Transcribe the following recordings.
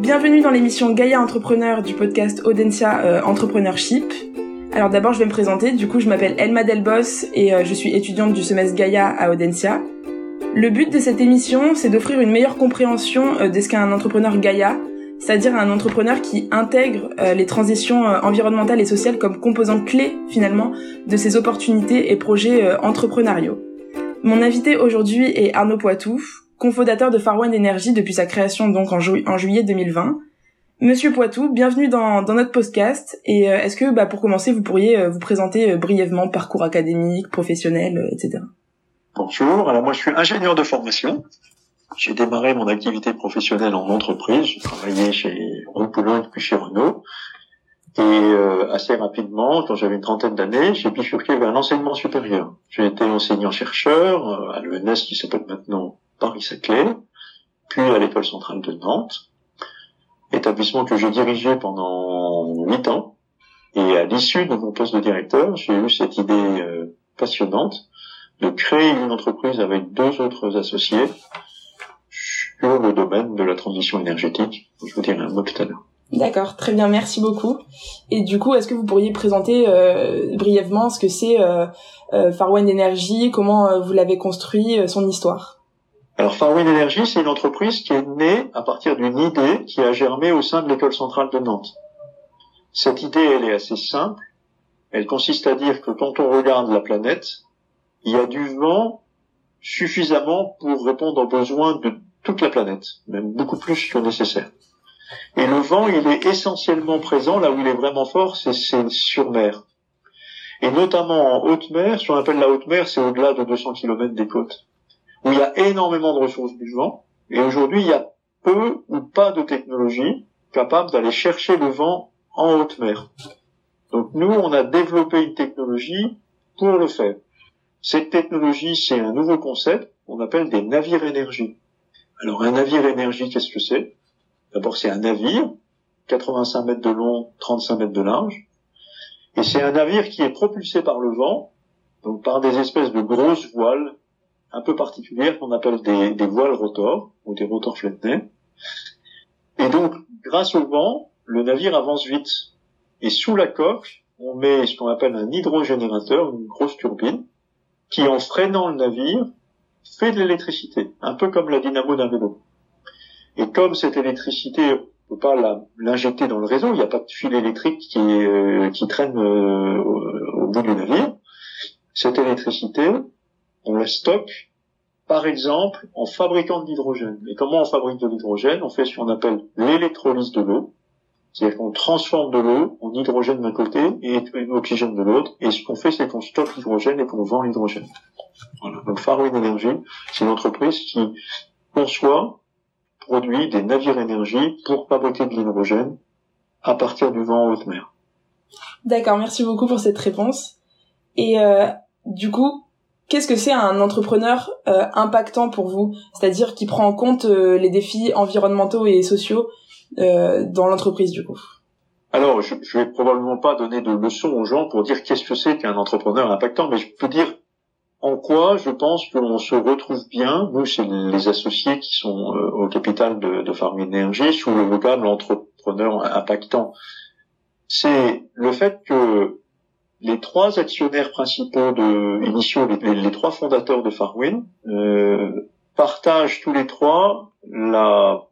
Bienvenue dans l'émission Gaia Entrepreneur du podcast Audencia euh, Entrepreneurship. Alors d'abord, je vais me présenter. Du coup, je m'appelle Elma Delbos et euh, je suis étudiante du semestre Gaia à Audencia. Le but de cette émission, c'est d'offrir une meilleure compréhension euh, de ce qu'est un entrepreneur Gaia, c'est-à-dire un entrepreneur qui intègre les transitions environnementales et sociales comme composante clé finalement de ses opportunités et projets entrepreneuriaux. Mon invité aujourd'hui est Arnaud Poitou, cofondateur de Farwan Energy depuis sa création donc en, juillet 2020. Monsieur Poitou, bienvenue dans, notre podcast. Et euh, est-ce que, bah, pour commencer, vous pourriez euh, vous présenter euh, brièvement parcours académique, professionnel, etc. Bonjour. Alors moi, je suis ingénieur de formation. J'ai démarré mon activité professionnelle en entreprise. J'ai travaillé chez Renault puis chez Renault. Et assez rapidement, quand j'avais une trentaine d'années, j'ai bifurqué vers l'enseignement supérieur. J'ai été enseignant-chercheur à l'ENS qui s'appelle maintenant Paris-Saclay, puis à l'école centrale de Nantes, établissement que j'ai dirigé pendant huit ans. Et à l'issue de mon poste de directeur, j'ai eu cette idée euh, passionnante de créer une entreprise avec deux autres associés sur le domaine de la transition énergétique. Je vous dirai un mot tout à l'heure. D'accord, très bien, merci beaucoup. Et du coup, est-ce que vous pourriez présenter euh, brièvement ce que c'est euh, euh Energy, comment vous l'avez construit, son histoire? Alors Farwin Energy, c'est une entreprise qui est née à partir d'une idée qui a germé au sein de l'école centrale de Nantes. Cette idée, elle est assez simple. Elle consiste à dire que quand on regarde la planète, il y a du vent suffisamment pour répondre aux besoins de toute la planète, même beaucoup plus que nécessaire. Et le vent, il est essentiellement présent là où il est vraiment fort, c'est sur mer. Et notamment en haute mer, ce qu'on appelle la haute mer, c'est au-delà de 200 km des côtes où il y a énormément de ressources du vent, et aujourd'hui il y a peu ou pas de technologie capable d'aller chercher le vent en haute mer. Donc nous, on a développé une technologie pour le faire. Cette technologie, c'est un nouveau concept qu'on appelle des navires énergie. Alors un navire énergie, qu'est-ce que c'est? D'abord, c'est un navire, 85 mètres de long, 35 mètres de large, et c'est un navire qui est propulsé par le vent, donc par des espèces de grosses voiles un peu particulière qu'on appelle des, des, voiles rotors ou des rotors fletnés. Et donc, grâce au vent, le navire avance vite. Et sous la coque, on met ce qu'on appelle un hydrogénérateur, une grosse turbine, qui en freinant le navire, fait de l'électricité, un peu comme la dynamo d'un vélo. Et comme cette électricité, on peut pas l'injecter dans le réseau, il n'y a pas de fil électrique qui, euh, traîne euh, au, au bout du navire, cette électricité, on la stocke, par exemple, en fabriquant de l'hydrogène. Et comment on fabrique de l'hydrogène? On fait ce qu'on appelle l'électrolyse de l'eau. C'est-à-dire qu'on transforme de l'eau en hydrogène d'un côté et en oxygène de l'autre. Et ce qu'on fait, c'est qu'on stocke l'hydrogène et qu'on vend l'hydrogène. Donc Farwin Energy, c'est une entreprise qui conçoit, produit des navires énergie pour fabriquer de l'hydrogène à partir du vent en haute mer. D'accord, merci beaucoup pour cette réponse. Et euh, du coup, Qu'est-ce que c'est un entrepreneur euh, impactant pour vous? C'est-à-dire qui prend en compte euh, les défis environnementaux et sociaux euh, dans l'entreprise du coup? Alors, je, je vais probablement pas donner de leçons aux gens pour dire qu'est-ce que c'est qu'un entrepreneur impactant, mais je peux dire en quoi je pense qu'on se retrouve bien, nous c'est les associés qui sont au capital de, de Farm Energy, sous le vocable entrepreneur impactant. C'est le fait que les trois actionnaires principaux de initiaux, les, trois fondateurs de Farwin, euh, partagent tous les trois la,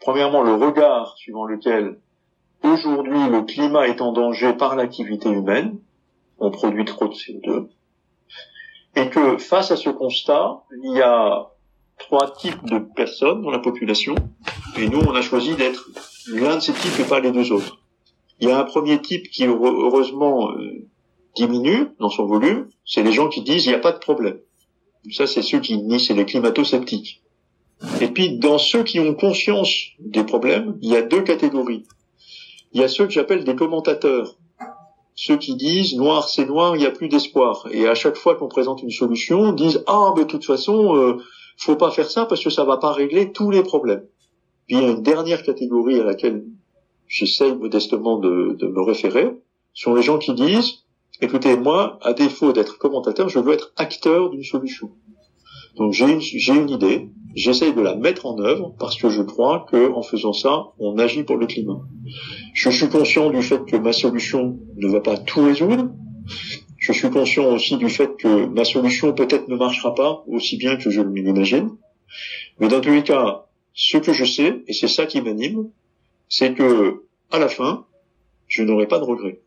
premièrement le regard suivant lequel aujourd'hui le climat est en danger par l'activité humaine, on produit trop de CO2, et que face à ce constat, il y a trois types de personnes dans la population, et nous on a choisi d'être l'un de ces types et pas les deux autres. Il y a un premier type qui heureusement euh, diminue dans son volume, c'est les gens qui disent il n'y a pas de problème. Ça, c'est ceux qui nient, c'est les climato-sceptiques. Et puis, dans ceux qui ont conscience des problèmes, il y a deux catégories. Il y a ceux que j'appelle des commentateurs. Ceux qui disent noir c'est noir, il n'y a plus d'espoir. Et à chaque fois qu'on présente une solution, disent ah mais de toute façon, euh, faut pas faire ça parce que ça va pas régler tous les problèmes. Puis il y a une dernière catégorie à laquelle j'essaye modestement de, de me référer, sont les gens qui disent écoutez, moi, à défaut d'être commentateur, je veux être acteur d'une solution. Donc j'ai une, idée, j'essaye de la mettre en œuvre parce que je crois que en faisant ça, on agit pour le climat. Je suis conscient du fait que ma solution ne va pas tout résoudre. Je suis conscient aussi du fait que ma solution peut-être ne marchera pas aussi bien que je l'imagine. Mais dans tous les cas, ce que je sais, et c'est ça qui m'anime, c'est que à la fin, je n'aurai pas de regrets.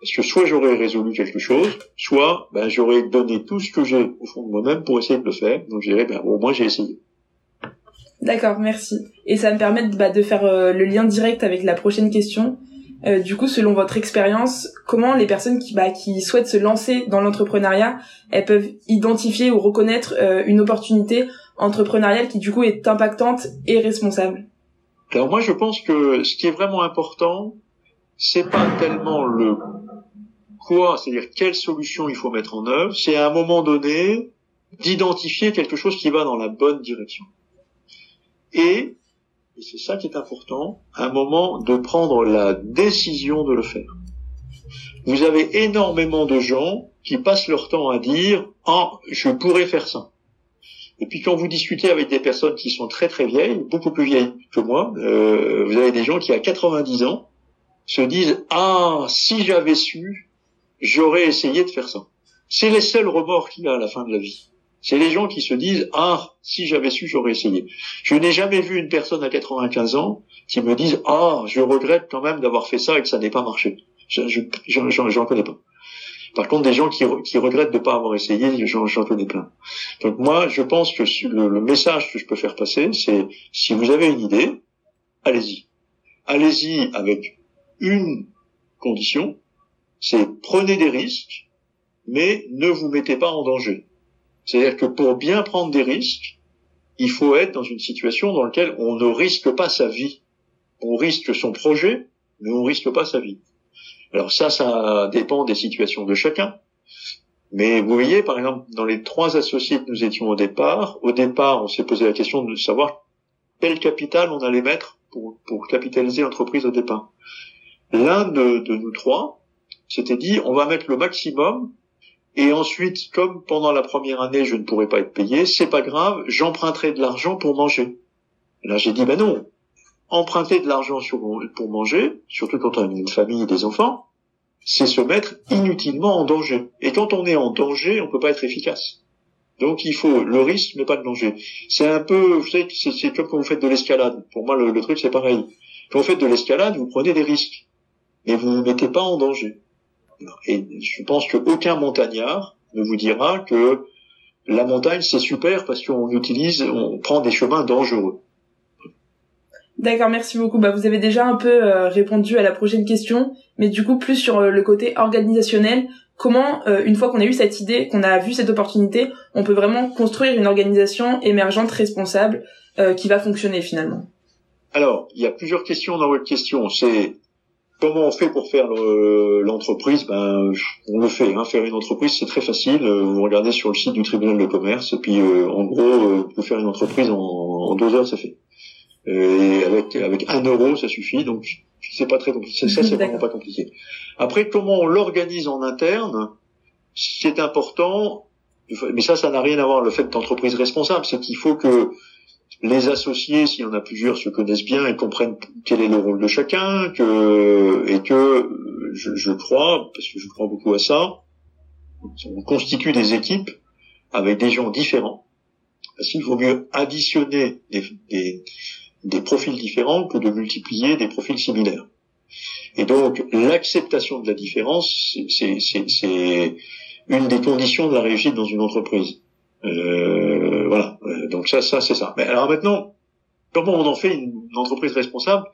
Parce que soit j'aurais résolu quelque chose, soit ben, j'aurais donné tout ce que j'ai au fond de moi-même pour essayer de le faire. Donc je dirais, ben, au moins j'ai essayé. D'accord, merci. Et ça me permet de, bah, de faire euh, le lien direct avec la prochaine question. Euh, du coup, selon votre expérience, comment les personnes qui, bah, qui souhaitent se lancer dans l'entrepreneuriat, elles peuvent identifier ou reconnaître euh, une opportunité entrepreneuriale qui du coup est impactante et responsable? Alors moi, je pense que ce qui est vraiment important, c'est pas tellement le quoi, c'est-à-dire quelle solution il faut mettre en œuvre, c'est à un moment donné d'identifier quelque chose qui va dans la bonne direction. Et, et c'est ça qui est important, un moment de prendre la décision de le faire. Vous avez énormément de gens qui passent leur temps à dire ah je pourrais faire ça. Et puis quand vous discutez avec des personnes qui sont très très vieilles, beaucoup plus vieilles que moi, euh, vous avez des gens qui à 90 ans se disent ah si j'avais su, j'aurais essayé de faire ça. C'est les seuls remords qu'il a à la fin de la vie. C'est les gens qui se disent ah si j'avais su j'aurais essayé. Je n'ai jamais vu une personne à 95 ans qui me dise ah je regrette quand même d'avoir fait ça et que ça n'ait pas marché. Je j'en connais pas. Par contre des gens qui, qui regrettent de ne pas avoir essayé j'en connais plein. Donc moi je pense que le, le message que je peux faire passer c'est si vous avez une idée allez-y. Allez-y avec une condition c'est prenez des risques mais ne vous mettez pas en danger. C'est-à-dire que pour bien prendre des risques, il faut être dans une situation dans laquelle on ne risque pas sa vie. On risque son projet, mais on risque pas sa vie. Alors ça, ça dépend des situations de chacun. Mais vous voyez, par exemple, dans les trois associés que nous étions au départ, au départ, on s'est posé la question de savoir quel capital on allait mettre pour, pour capitaliser l'entreprise au départ. L'un de, de nous trois s'était dit, on va mettre le maximum et ensuite, comme pendant la première année, je ne pourrais pas être payé, c'est pas grave, j'emprunterai de l'argent pour manger. là, j'ai dit, ben non, emprunter de l'argent pour manger, surtout quand on a une famille et des enfants, c'est se mettre inutilement en danger. Et quand on est en danger, on peut pas être efficace. Donc il faut le risque, mais pas le danger. C'est un peu, vous savez, c'est comme quand vous faites de l'escalade. Pour moi, le, le truc c'est pareil. Quand vous faites de l'escalade, vous prenez des risques, mais vous ne vous mettez pas en danger. Et je pense qu'aucun montagnard ne vous dira que la montagne c'est super parce qu'on utilise, on prend des chemins dangereux. D'accord, merci beaucoup. Bah, vous avez déjà un peu euh, répondu à la prochaine question, mais du coup plus sur euh, le côté organisationnel. Comment, euh, une fois qu'on a eu cette idée, qu'on a vu cette opportunité, on peut vraiment construire une organisation émergente responsable qui va fonctionner finalement? Alors, il y a plusieurs questions dans votre question. C'est Comment on fait pour faire l'entreprise? Ben, on le fait. Hein. Faire une entreprise, c'est très facile. Euh, vous regardez sur le site du tribunal de commerce, et puis euh, en gros, euh, pour faire une entreprise en, deux heures, ça fait. Et avec avec un euro, ça suffit. Donc c'est pas très compliqué. Ça, c'est vraiment pas compliqué. Après, comment on l'organise en interne C'est important. Mais ça, ça n'a rien à voir le fait d'entreprise responsable. C'est qu'il faut que les associés, s'il y en a plusieurs, se connaissent bien et comprennent quel est le rôle de chacun, que, et que je, je crois, parce que je crois beaucoup à ça, on constitue des équipes avec des gens différents. Parce qu'il vaut mieux additionner des, des, des profils différents que de multiplier des profils similaires. Et donc, l'acceptation de la différence, c'est une des conditions de la réussite dans une entreprise. Euh, voilà. Euh, donc ça, ça c'est ça. Mais alors maintenant, comment on en fait une, entreprise responsable?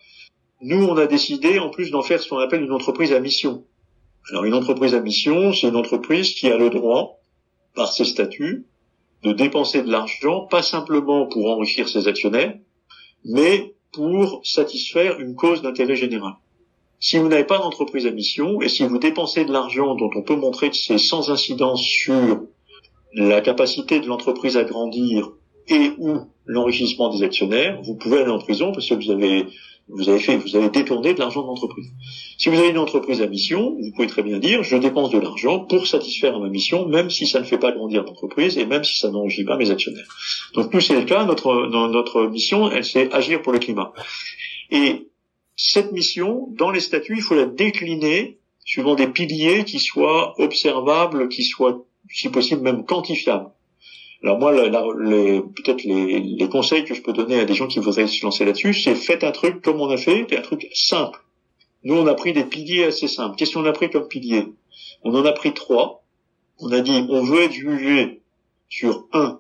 Nous, on a décidé en plus d'en faire ce qu'on appelle une entreprise à mission. Alors une entreprise à mission, c'est une entreprise qui a le droit, par ses statuts, de dépenser de l'argent, pas simplement pour enrichir ses actionnaires, mais pour satisfaire une cause d'intérêt général. Si vous n'avez pas d'entreprise à mission, et si vous dépensez de l'argent dont on peut montrer que c'est sans incidence sur la capacité de l'entreprise à grandir et ou l'enrichissement des actionnaires, vous pouvez aller en prison parce que vous avez Vous avez fait, vous avez détourné de l'argent de l'entreprise. Si vous avez une entreprise à mission, vous pouvez très bien dire, je dépense de l'argent pour satisfaire ma mission, même si ça ne fait pas grandir l'entreprise et même si ça n'enrichit pas mes actionnaires. Donc nous, c'est le cas. Notre, notre mission, elle, c'est agir pour le climat. Et cette mission, dans les statuts, il faut la décliner suivant des piliers qui soient observables, qui soient, si possible, même quantifiables. Alors moi, peut-être les, les, conseils que je peux donner à des gens qui voudraient se lancer là-dessus, c'est faites un truc comme on a fait, un truc simple. Nous, on a pris des piliers assez simples. Qu'est-ce qu'on a pris comme piliers On en a pris trois. On a dit, on veut être jugé sur un,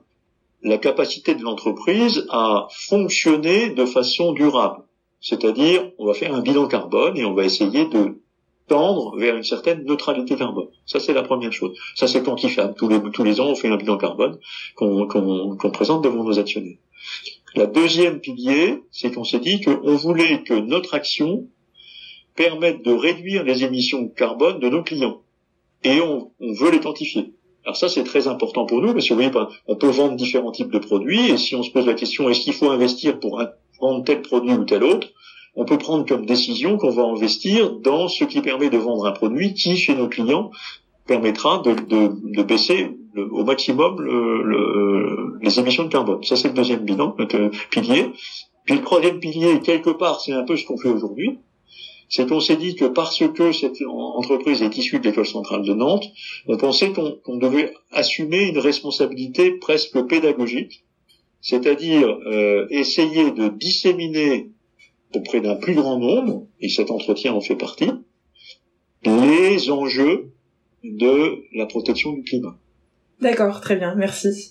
la capacité de l'entreprise à fonctionner de façon durable. C'est-à-dire, on va faire un bilan carbone et on va essayer de tendre vers une certaine neutralité carbone. Ça, c'est la première chose. Ça, c'est quantifiable. Tous les, ans, on fait un bilan carbone qu'on présente devant nos actionnaires. La deuxième pilier, c'est qu'on s'est dit qu'on voulait que notre action permette de réduire les émissions de carbone de nos clients. Et on veut les quantifier. Alors ça, c'est très important pour nous, parce que vous voyez, on peut vendre différents types de produits, et si on se pose la question, est-ce qu'il faut investir pour vendre tel produit ou tel autre, on peut prendre comme décision qu'on va investir dans ce qui permet de vendre un produit qui, chez nos clients, permettra de, baisser au maximum le, les émissions de carbone. Ça, c'est le deuxième bilan, euh, pilier. Puis le troisième pilier, quelque part, c'est un peu ce qu'on fait aujourd'hui. C'est qu'on s'est dit que parce que cette entreprise est issue de l'école centrale de Nantes, on pensait qu'on devait assumer une responsabilité presque pédagogique, c'est-à-dire euh, essayer de disséminer auprès d'un plus grand nombre, et cet entretien en fait partie, les enjeux de la protection du climat. D'accord, très bien, merci.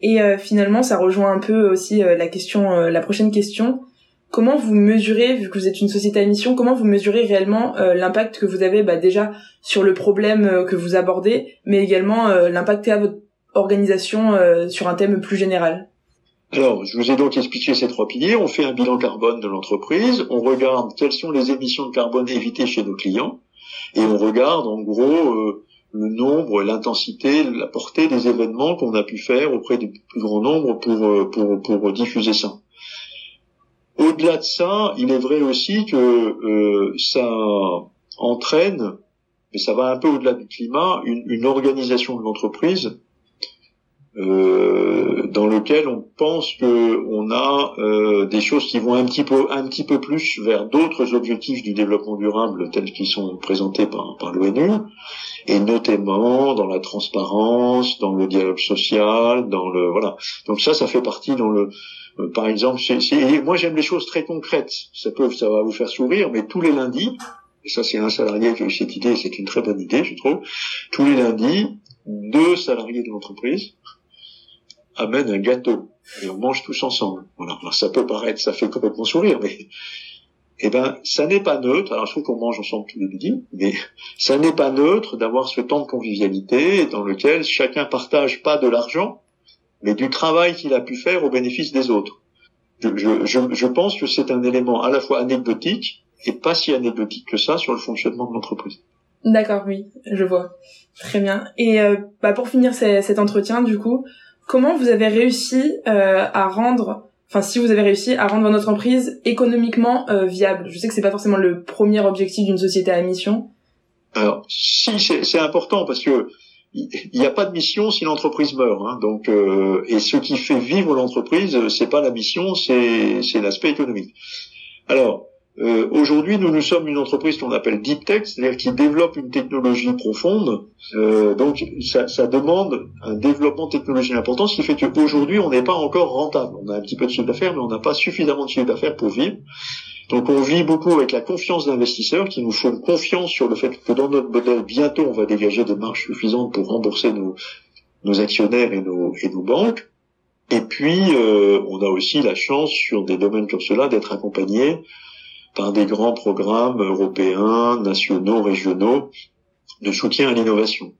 Et euh, finalement, ça rejoint un peu aussi euh, la question, euh, la prochaine question. Comment vous mesurez, vu que vous êtes une société à mission, comment vous mesurez réellement l'impact que vous avez bah, déjà sur le problème que vous abordez, mais également l'impact à votre organisation sur un thème plus général? Alors, je vous ai donc expliqué ces trois piliers. On fait un bilan carbone de l'entreprise, on regarde quelles sont les émissions de carbone évitées chez nos clients, et on regarde en gros euh, le nombre, l'intensité, la portée des événements qu'on a pu faire auprès du plus grand nombre pour, euh, pour, pour diffuser ça. Au-delà de ça, il est vrai aussi que euh, ça entraîne, mais ça va un peu au-delà du climat, une, une organisation de l'entreprise euh, dans lequel on pense que on a euh, des choses qui vont un petit peu un petit peu plus vers d'autres objectifs du développement durable tels qu'ils sont présentés par, par l'ONU et notamment dans la transparence, dans le dialogue social, dans le voilà. Donc ça, ça fait partie dans le euh, par exemple, c'est, moi j'aime les choses très concrètes. Ça peut, ça va vous faire sourire, mais tous les lundis, et ça c'est un salarié qui a eu cette idée, c'est une très bonne idée, je trouve. Tous les lundis, deux salariés de l'entreprise amène un gâteau et on mange tous ensemble. Voilà. Alors ça peut paraître, ça fait complètement sourire, mais eh ben ça n'est pas neutre. Alors je trouve qu'on mange ensemble tous les midis, mais ça n'est pas neutre d'avoir ce temps de convivialité dans lequel chacun partage pas de l'argent, mais du travail qu'il a pu faire au bénéfice des autres. Je, je, je pense que c'est un élément à la fois anecdotique et pas si anecdotique que ça sur le fonctionnement de l'entreprise. D'accord, oui, je vois. Très bien. Et euh, bah pour finir cet entretien, du coup, comment vous avez réussi euh, à rendre enfin si vous avez réussi à rendre votre entreprise économiquement euh, viable. Je sais que c'est pas forcément le premier objectif d'une société à mission. Alors si c'est important parce que il n'y a pas de mission si l'entreprise meurt. Hein, donc euh, et ce qui fait vivre l'entreprise, c'est pas la mission, c'est l'aspect économique. Alors Aujourd'hui, nous nous sommes une entreprise qu'on appelle deep tech, c'est-à-dire qui développe une technologie profonde. Euh, donc, ça, ça, demande un développement technologique important, ce qui fait qu'aujourd'hui, on n'est pas encore rentable. On a un petit peu de chiffre d'affaires, mais on n'a pas suffisamment de chiffre d'affaires pour vivre. Donc, on vit beaucoup avec la confiance d'investisseurs qui nous font confiance sur le fait que dans notre modèle, bientôt, on va dégager des marges suffisantes pour rembourser nos, nos actionnaires et nos, et nos banques. Et puis, euh, on a aussi la chance, sur des domaines comme cela, d'être accompagné par des grands programmes européens, nationaux, régionaux de soutien à l'innovation.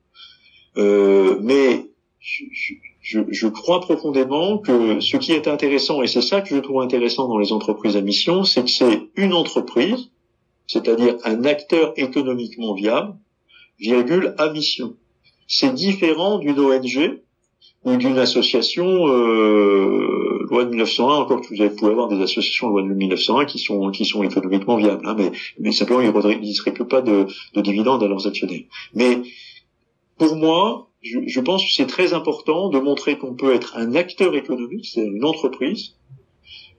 Euh, mais je, je, crois profondément que ce qui est intéressant, et c'est ça que je trouve intéressant dans les entreprises à mission, c'est que c'est une entreprise, c'est-à-dire un acteur économiquement viable, virgule, à mission. C'est différent d'une ONG ou d'une association euh, loi de 1901. Encore que vous pouvez avoir des associations loi de 1901 qui sont qui sont économiquement viables, hein, mais mais simplement ils ne que pas de, de dividendes à leurs actionnaires. Mais pour moi, je, je pense que c'est très important de montrer qu'on peut être un acteur économique, c'est une entreprise,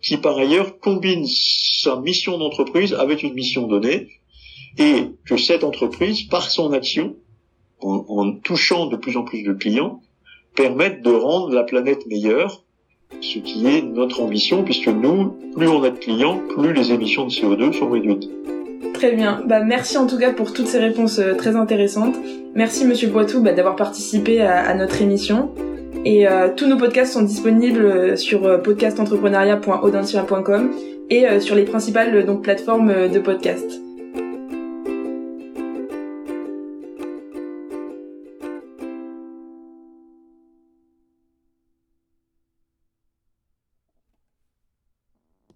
qui par ailleurs combine sa mission d'entreprise avec une mission donnée, et que cette entreprise, par son action, en, en touchant de plus en plus de clients, permette de rendre la planète meilleure, ce qui est notre ambition, puisque nous, plus on a de clients, plus les émissions de CO2 sont réduites. Très bien. Bah, merci en tout cas pour toutes ces réponses euh, très intéressantes. Merci Monsieur Poitou bah, d'avoir participé à, notre émission. Et euh, tous nos podcasts sont disponibles euh, sur podcastentrepreneuriat.audentia.com et sur les principales donc plateformes de podcast.